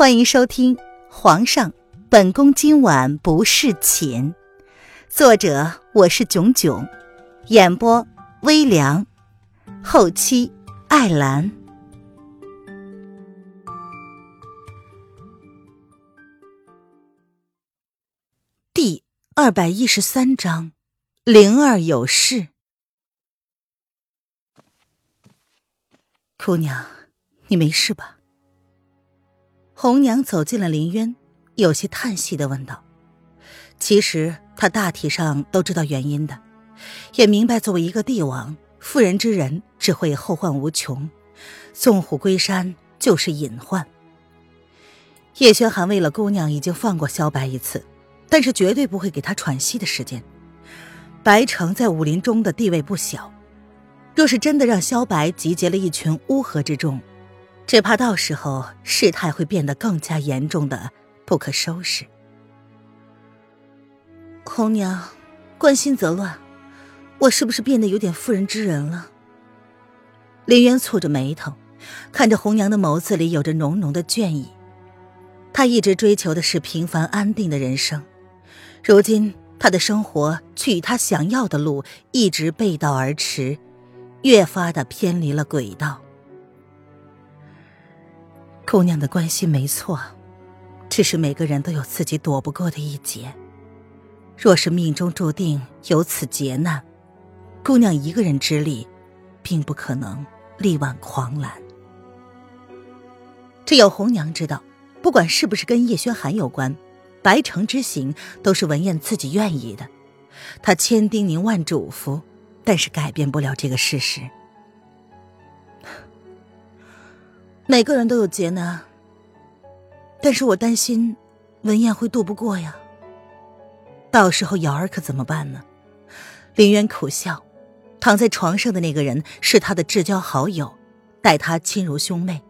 欢迎收听《皇上，本宫今晚不侍寝》，作者我是囧囧，演播微凉，后期艾兰。第二百一十三章，灵儿有事。姑娘，你没事吧？红娘走进了林渊，有些叹息的问道：“其实她大体上都知道原因的，也明白作为一个帝王，妇人之仁只会后患无穷，纵虎归山就是隐患。叶轩寒为了姑娘已经放过萧白一次，但是绝对不会给她喘息的时间。白城在武林中的地位不小，若是真的让萧白集结了一群乌合之众。”只怕到时候事态会变得更加严重的不可收拾。红娘，关心则乱，我是不是变得有点妇人之仁了？林渊蹙着眉头，看着红娘的眸子里有着浓浓的倦意。他一直追求的是平凡安定的人生，如今他的生活却与他想要的路一直背道而驰，越发的偏离了轨道。姑娘的关心没错，只是每个人都有自己躲不过的一劫。若是命中注定有此劫难，姑娘一个人之力，并不可能力挽狂澜。只有红娘知道，不管是不是跟叶轩寒有关，白城之行都是文燕自己愿意的。她千叮咛万嘱咐，但是改变不了这个事实。每个人都有劫难，但是我担心文燕会渡不过呀。到时候瑶儿可怎么办呢？林渊苦笑，躺在床上的那个人是他的至交好友，待他亲如兄妹，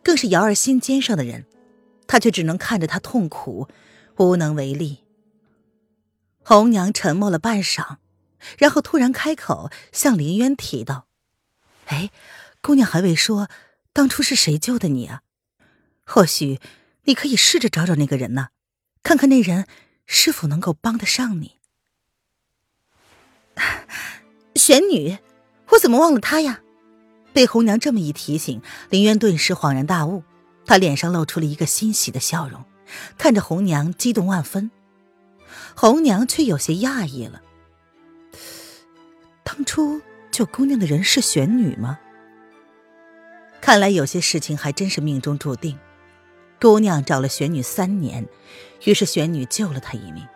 更是瑶儿心尖上的人，他却只能看着他痛苦，无能为力。红娘沉默了半晌，然后突然开口向林渊提道：“哎，姑娘还未说。”当初是谁救的你啊？或许你可以试着找找那个人呢，看看那人是否能够帮得上你。玄女，我怎么忘了她呀？被红娘这么一提醒，林渊顿时恍然大悟，他脸上露出了一个欣喜的笑容，看着红娘激动万分。红娘却有些讶异了：当初救姑娘的人是玄女吗？看来有些事情还真是命中注定。姑娘找了玄女三年，于是玄女救了她一命。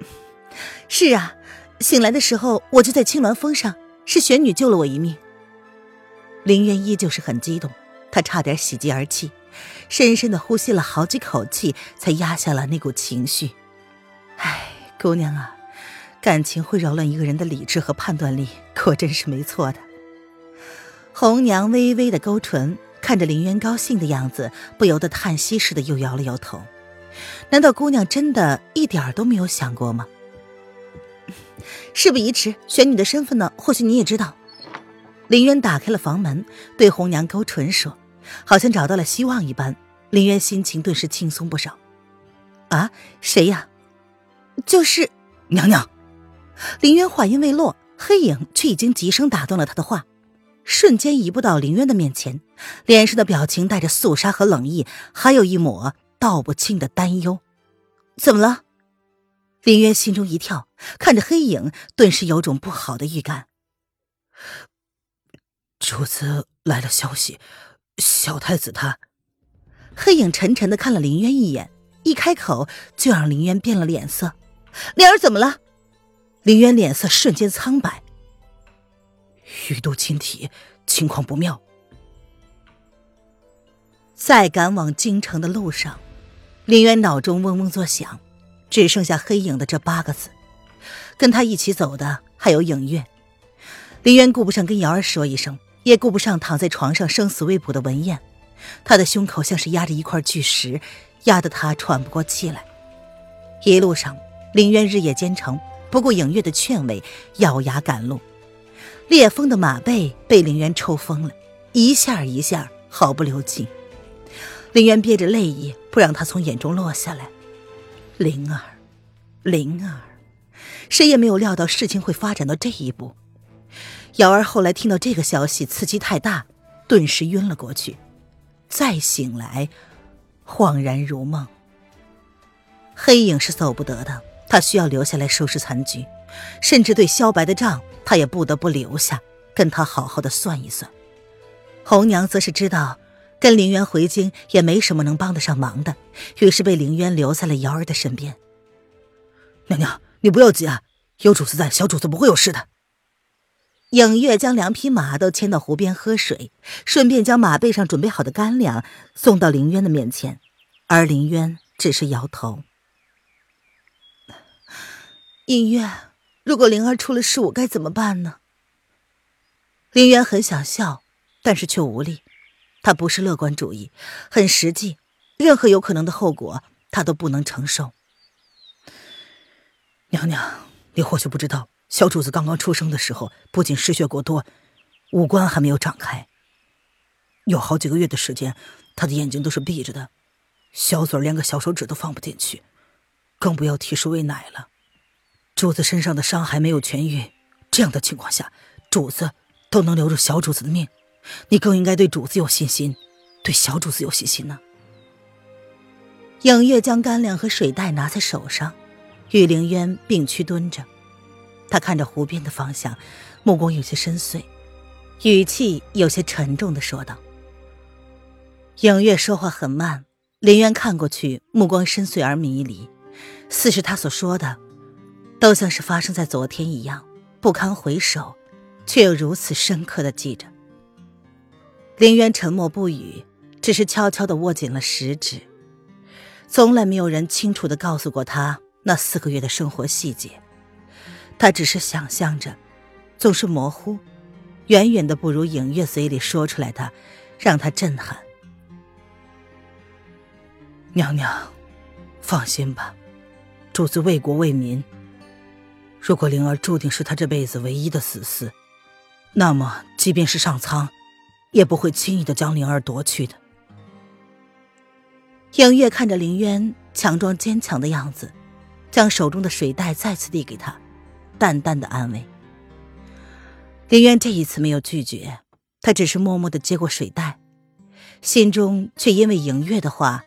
是啊，醒来的时候我就在青鸾峰上，是玄女救了我一命。林渊依旧是很激动，他差点喜极而泣，深深的呼吸了好几口气，才压下了那股情绪。唉，姑娘啊，感情会扰乱一个人的理智和判断力，果真是没错的。红娘微微的勾唇，看着林渊高兴的样子，不由得叹息似的又摇了摇头。难道姑娘真的一点都没有想过吗？事不宜迟，玄女的身份呢？或许你也知道。林渊打开了房门，对红娘勾唇说，好像找到了希望一般。林渊心情顿时轻松不少。啊，谁呀？就是娘娘。林渊话音未落，黑影却已经急声打断了他的话。瞬间移步到林渊的面前，脸上的表情带着肃杀和冷意，还有一抹道不清的担忧。怎么了？林渊心中一跳，看着黑影，顿时有种不好的预感。主子来了消息，小太子他……黑影沉沉的看了林渊一眼，一开口就让林渊变了脸色。莲儿怎么了？林渊脸色瞬间苍白。玉都亲体，情况不妙。在赶往京城的路上，林渊脑中嗡嗡作响，只剩下黑影的这八个字。跟他一起走的还有影月。林渊顾不上跟瑶儿说一声，也顾不上躺在床上生死未卜的文燕。他的胸口像是压着一块巨石，压得他喘不过气来。一路上，林渊日夜兼程，不顾影月的劝慰，咬牙赶路。烈风的马背被林渊抽疯了，一下一下毫不留情。林渊憋着泪意，不让他从眼中落下来。灵儿，灵儿，谁也没有料到事情会发展到这一步。瑶儿后来听到这个消息，刺激太大，顿时晕了过去。再醒来，恍然如梦。黑影是走不得的，他需要留下来收拾残局，甚至对萧白的账，他也不得不留下，跟他好好的算一算。红娘则是知道，跟林渊回京也没什么能帮得上忙的，于是被林渊留在了瑶儿的身边。娘娘，你不要急啊，有主子在，小主子不会有事的。影月将两匹马都牵到湖边喝水，顺便将马背上准备好的干粮送到林渊的面前，而林渊只是摇头。影月，如果灵儿出了事，我该怎么办呢？林渊很想笑，但是却无力。他不是乐观主义，很实际，任何有可能的后果他都不能承受。娘娘，你或许不知道。小主子刚刚出生的时候，不仅失血过多，五官还没有长开。有好几个月的时间，他的眼睛都是闭着的，小嘴连个小手指都放不进去，更不要提是喂奶了。主子身上的伤还没有痊愈，这样的情况下，主子都能留住小主子的命，你更应该对主子有信心，对小主子有信心呢。影月将干粮和水袋拿在手上，与凌渊并驱蹲着。他看着湖边的方向，目光有些深邃，语气有些沉重的说道：“影月说话很慢，林渊看过去，目光深邃而迷离，似是他所说的，都像是发生在昨天一样，不堪回首，却又如此深刻的记着。”林渊沉默不语，只是悄悄的握紧了食指。从来没有人清楚的告诉过他那四个月的生活细节。他只是想象着，总是模糊，远远的不如影月嘴里说出来的，让他震撼。娘娘，放心吧，主子为国为民。如果灵儿注定是他这辈子唯一的死嗣，那么即便是上苍，也不会轻易的将灵儿夺去的。影月看着林渊强装坚强的样子，将手中的水袋再次递给他。淡淡的安慰，林渊这一次没有拒绝，他只是默默的接过水袋，心中却因为影月的话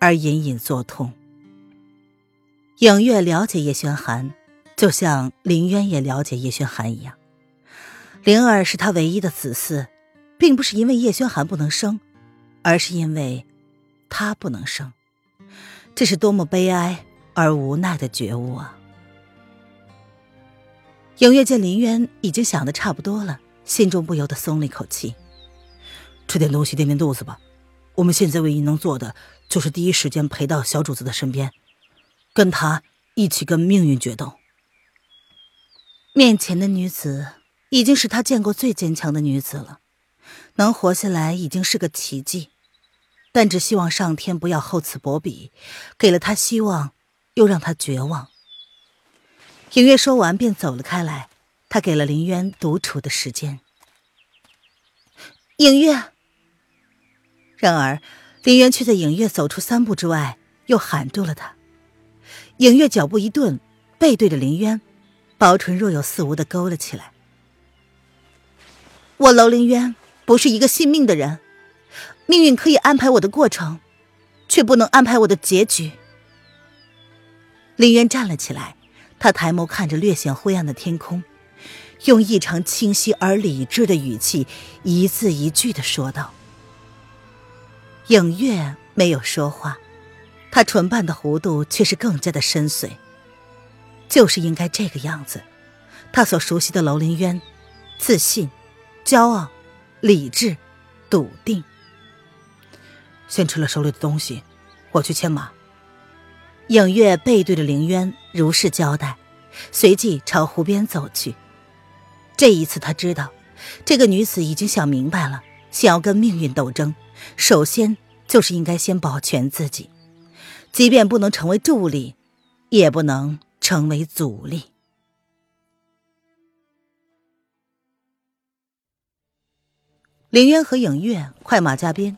而隐隐作痛。影月了解叶轩寒，就像林渊也了解叶轩寒一样，灵儿是他唯一的子嗣，并不是因为叶轩寒不能生，而是因为他不能生，这是多么悲哀而无奈的觉悟啊！影月见林渊已经想的差不多了，心中不由得松了一口气。吃点东西垫垫肚子吧。我们现在唯一能做的，就是第一时间陪到小主子的身边，跟他一起跟命运决斗。面前的女子已经是他见过最坚强的女子了，能活下来已经是个奇迹。但只希望上天不要厚此薄彼，给了他希望，又让他绝望。影月说完，便走了开来。他给了林渊独处的时间。影月。然而，林渊却在影月走出三步之外，又喊住了他。影月脚步一顿，背对着林渊，薄唇若有似无的勾了起来。我楼凌渊不是一个信命的人，命运可以安排我的过程，却不能安排我的结局。林渊站了起来。他抬眸看着略显灰暗的天空，用异常清晰而理智的语气，一字一句的说道：“影月没有说话，他唇瓣的弧度却是更加的深邃。就是应该这个样子，他所熟悉的楼凌渊，自信、骄傲、理智、笃定。先吃了手里的东西，我去牵马。”影月背对着凌渊，如是交代，随即朝湖边走去。这一次，他知道这个女子已经想明白了，想要跟命运斗争，首先就是应该先保全自己，即便不能成为助理，也不能成为阻力。凌渊和影月快马加鞭，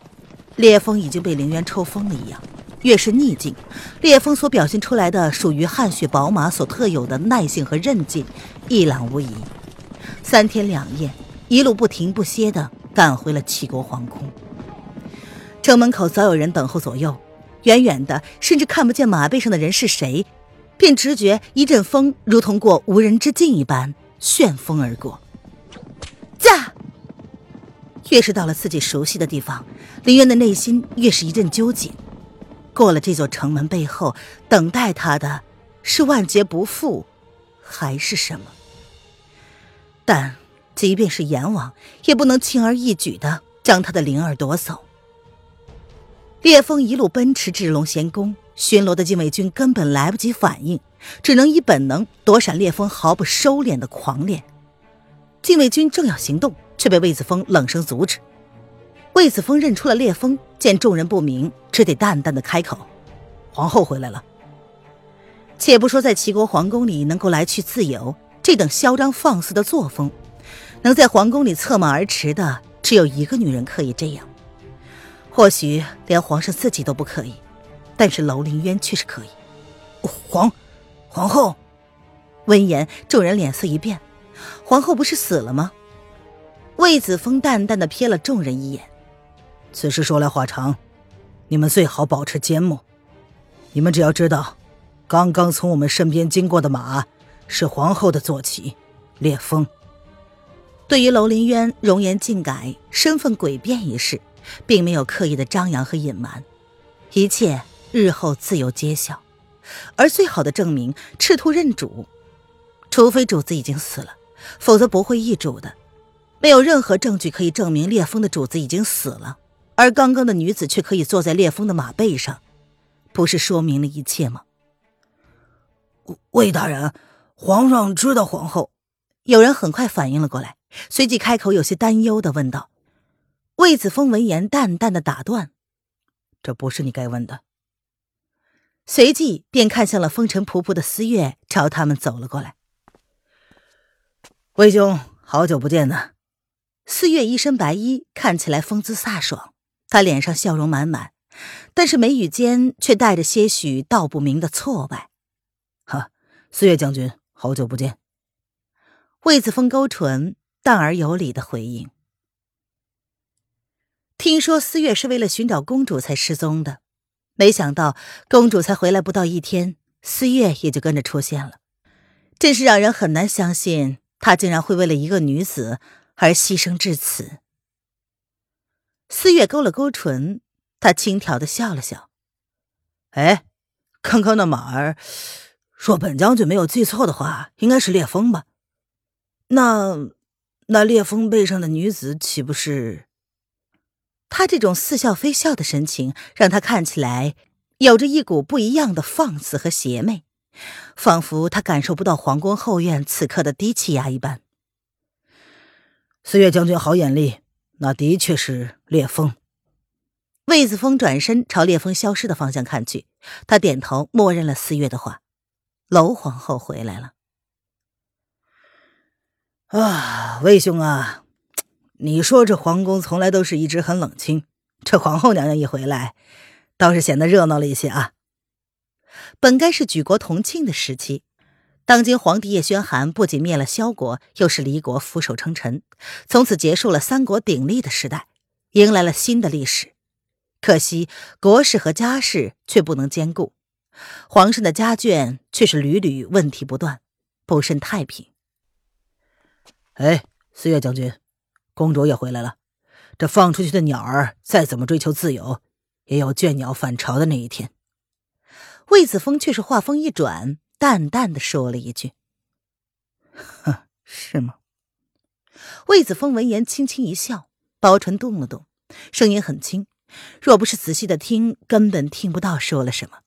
烈风已经被凌渊抽疯了一样。越是逆境，烈风所表现出来的属于汗血宝马所特有的耐性和韧劲，一览无遗。三天两夜，一路不停不歇的赶回了齐国皇宫。城门口早有人等候左右，远远的甚至看不见马背上的人是谁，便直觉一阵风如同过无人之境一般旋风而过。驾！越是到了自己熟悉的地方，林渊的内心越是一阵纠结。过了这座城门背后，等待他的是万劫不复，还是什么？但即便是阎王，也不能轻而易举的将他的灵儿夺走。烈风一路奔驰至龙贤宫，巡逻的禁卫军根本来不及反应，只能以本能躲闪烈风毫不收敛的狂练。禁卫军正要行动，却被魏子峰冷声阻止。魏子峰认出了烈风，见众人不明，只得淡淡的开口：“皇后回来了。”且不说在齐国皇宫里能够来去自由，这等嚣张放肆的作风，能在皇宫里策马而驰的，只有一个女人可以这样。或许连皇上自己都不可以，但是楼凌渊却是可以。皇，皇后。闻言，众人脸色一变：“皇后不是死了吗？”魏子峰淡淡的瞥了众人一眼。此事说来话长，你们最好保持缄默。你们只要知道，刚刚从我们身边经过的马是皇后的坐骑，烈风。对于楼林渊容颜尽改、身份诡变一事，并没有刻意的张扬和隐瞒，一切日后自有揭晓。而最好的证明，赤兔认主，除非主子已经死了，否则不会易主的。没有任何证据可以证明烈风的主子已经死了。而刚刚的女子却可以坐在烈风的马背上，不是说明了一切吗？魏大人，皇上知道皇后。有人很快反应了过来，随即开口，有些担忧的问道。魏子峰闻言，淡淡的打断：“这不是你该问的。”随即便看向了风尘仆仆的思月，朝他们走了过来。魏兄，好久不见呢。思月一身白衣，看起来风姿飒爽。他脸上笑容满满，但是眉宇间却带着些许道不明的挫败。哈，四月将军，好久不见。魏子峰勾唇，淡而有礼的回应。听说思月是为了寻找公主才失踪的，没想到公主才回来不到一天，思月也就跟着出现了，真是让人很难相信，她竟然会为了一个女子而牺牲至此。思月勾了勾唇，他轻佻的笑了笑。哎，刚刚那马儿，若本将军没有记错的话，应该是烈风吧？那那烈风背上的女子岂不是？他这种似笑非笑的神情，让他看起来有着一股不一样的放肆和邪魅，仿佛他感受不到皇宫后院此刻的低气压一般。四月将军好眼力。那的确是烈风。魏子峰转身朝烈风消失的方向看去，他点头，默认了四月的话。楼皇后回来了。啊，魏兄啊，你说这皇宫从来都是一直很冷清，这皇后娘娘一回来，倒是显得热闹了一些啊。本该是举国同庆的时期。当今皇帝叶宣寒不仅灭了萧国，又是离国俯首称臣，从此结束了三国鼎立的时代，迎来了新的历史。可惜国事和家事却不能兼顾，皇上的家眷却是屡屡问题不断，不甚太平。哎，四月将军，公主也回来了。这放出去的鸟儿，再怎么追求自由，也有倦鸟返巢的那一天。魏子峰却是话锋一转。淡淡的说了一句：“哼，是吗？”魏子峰闻言轻轻一笑，薄唇动了动，声音很轻，若不是仔细的听，根本听不到说了什么，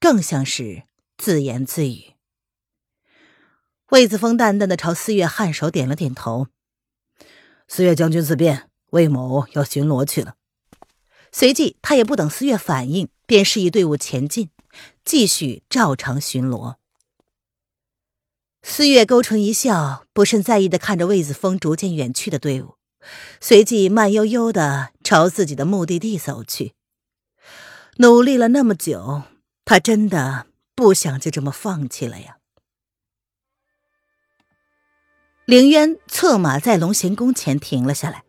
更像是自言自语。魏子峰淡淡的朝四月颔首点了点头：“四月将军自便，魏某要巡逻去了。”随即，他也不等四月反应，便示意队伍前进，继续照常巡逻。四月勾唇一笑，不甚在意的看着魏子峰逐渐远去的队伍，随即慢悠悠的朝自己的目的地走去。努力了那么久，他真的不想就这么放弃了呀。凌渊策马在龙贤宫前停了下来，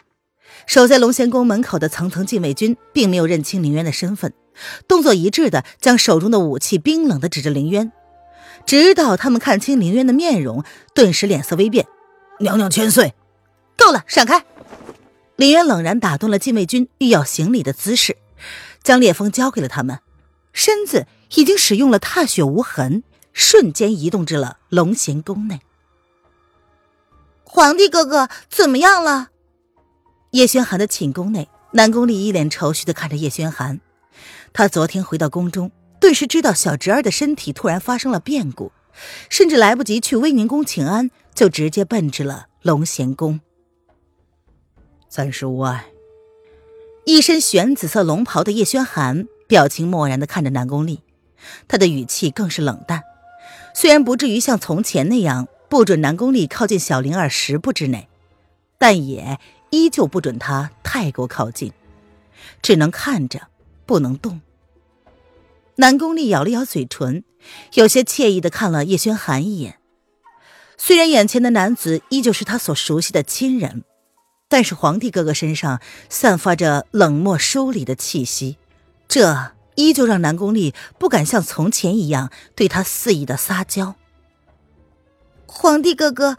守在龙贤宫门口的层层禁卫军并没有认清凌渊的身份，动作一致的将手中的武器冰冷的指着凌渊。直到他们看清凌渊的面容，顿时脸色微变。娘娘千岁，够了，闪开！凌渊冷然打断了禁卫军欲要行礼的姿势，将烈风交给了他们，身子已经使用了踏雪无痕，瞬间移动至了龙贤宫内。皇帝哥哥怎么样了？叶轩寒的寝宫内，南宫丽一脸愁绪的看着叶轩寒。他昨天回到宫中。顿时知道小侄儿的身体突然发生了变故，甚至来不及去威宁宫请安，就直接奔至了龙贤宫。暂时无碍。一身玄紫色龙袍的叶轩寒表情漠然的看着南宫丽，他的语气更是冷淡。虽然不至于像从前那样不准南宫丽靠近小灵儿十步之内，但也依旧不准他太过靠近，只能看着，不能动。南宫丽咬了咬嘴唇，有些惬意的看了叶轩寒一眼。虽然眼前的男子依旧是他所熟悉的亲人，但是皇帝哥哥身上散发着冷漠疏离的气息，这依旧让南宫丽不敢像从前一样对他肆意的撒娇。皇帝哥哥，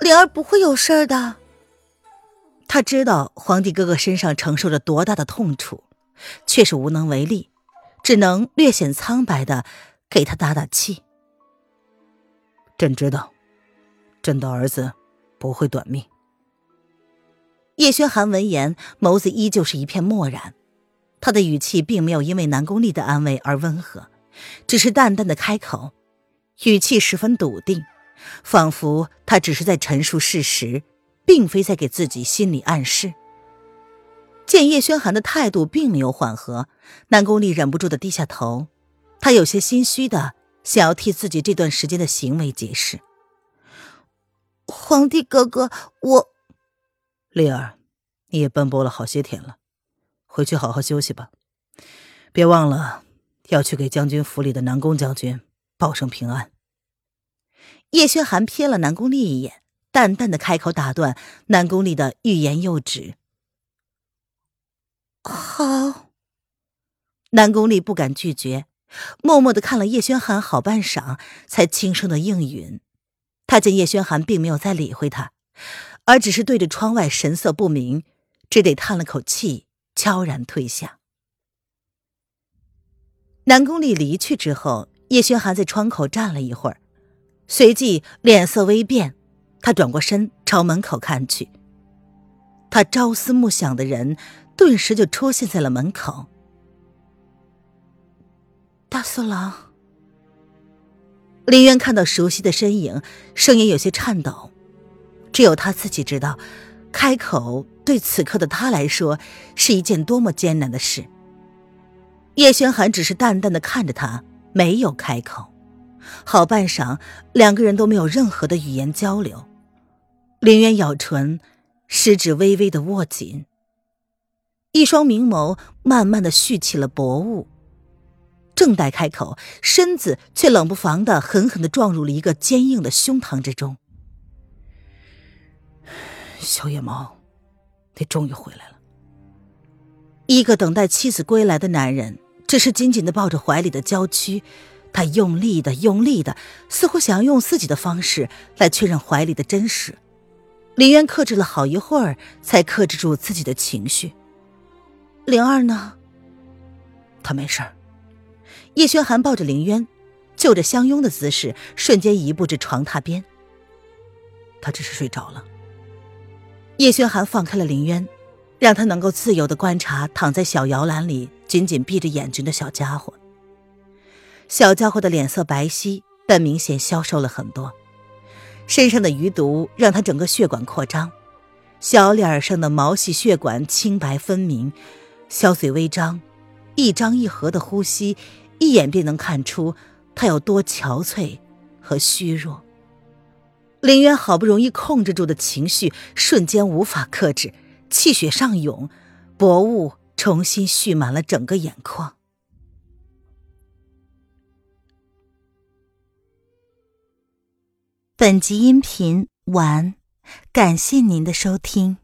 灵儿不会有事的。他知道皇帝哥哥身上承受着多大的痛楚，却是无能为力。只能略显苍白的给他打打气。朕知道，朕的儿子不会短命。叶轩寒闻言，眸子依旧是一片漠然，他的语气并没有因为南宫丽的安慰而温和，只是淡淡的开口，语气十分笃定，仿佛他只是在陈述事实，并非在给自己心理暗示。见叶轩寒的态度并没有缓和，南宫丽忍不住的低下头，她有些心虚的想要替自己这段时间的行为解释。皇帝哥哥，我，丽儿，你也奔波了好些天了，回去好好休息吧，别忘了要去给将军府里的南宫将军报声平安。叶轩寒瞥了南宫丽一眼，淡淡的开口打断南宫丽的欲言又止。好，南宫丽不敢拒绝，默默的看了叶轩寒好半晌，才轻声的应允。他见叶轩寒并没有再理会他，而只是对着窗外神色不明，只得叹了口气，悄然退下。南宫丽离去之后，叶轩寒在窗口站了一会儿，随即脸色微变，他转过身朝门口看去，他朝思暮想的人。顿时就出现在了门口。大色狼，林渊看到熟悉的身影，声音有些颤抖。只有他自己知道，开口对此刻的他来说是一件多么艰难的事。叶轩寒只是淡淡的看着他，没有开口。好半晌，两个人都没有任何的语言交流。林渊咬唇，食指微微的握紧。一双明眸慢慢的蓄起了薄雾，正待开口，身子却冷不防的狠狠的撞入了一个坚硬的胸膛之中。小野猫，你终于回来了。一个等待妻子归来的男人，只是紧紧的抱着怀里的娇躯，他用力的、用力的，似乎想要用自己的方式来确认怀里的真实。林渊克制了好一会儿，才克制住自己的情绪。灵儿呢？他没事。叶轩寒抱着凌渊，就着相拥的姿势，瞬间移步至床榻边。他只是睡着了。叶轩寒放开了凌渊，让他能够自由的观察躺在小摇篮里紧紧闭着眼睛的小家伙。小家伙的脸色白皙，但明显消瘦了很多，身上的余毒让他整个血管扩张，小脸上的毛细血管清白分明。小嘴微张，一张一合的呼吸，一眼便能看出他有多憔悴和虚弱。林渊好不容易控制住的情绪瞬间无法克制，气血上涌，薄雾重新蓄满了整个眼眶。本集音频完，感谢您的收听。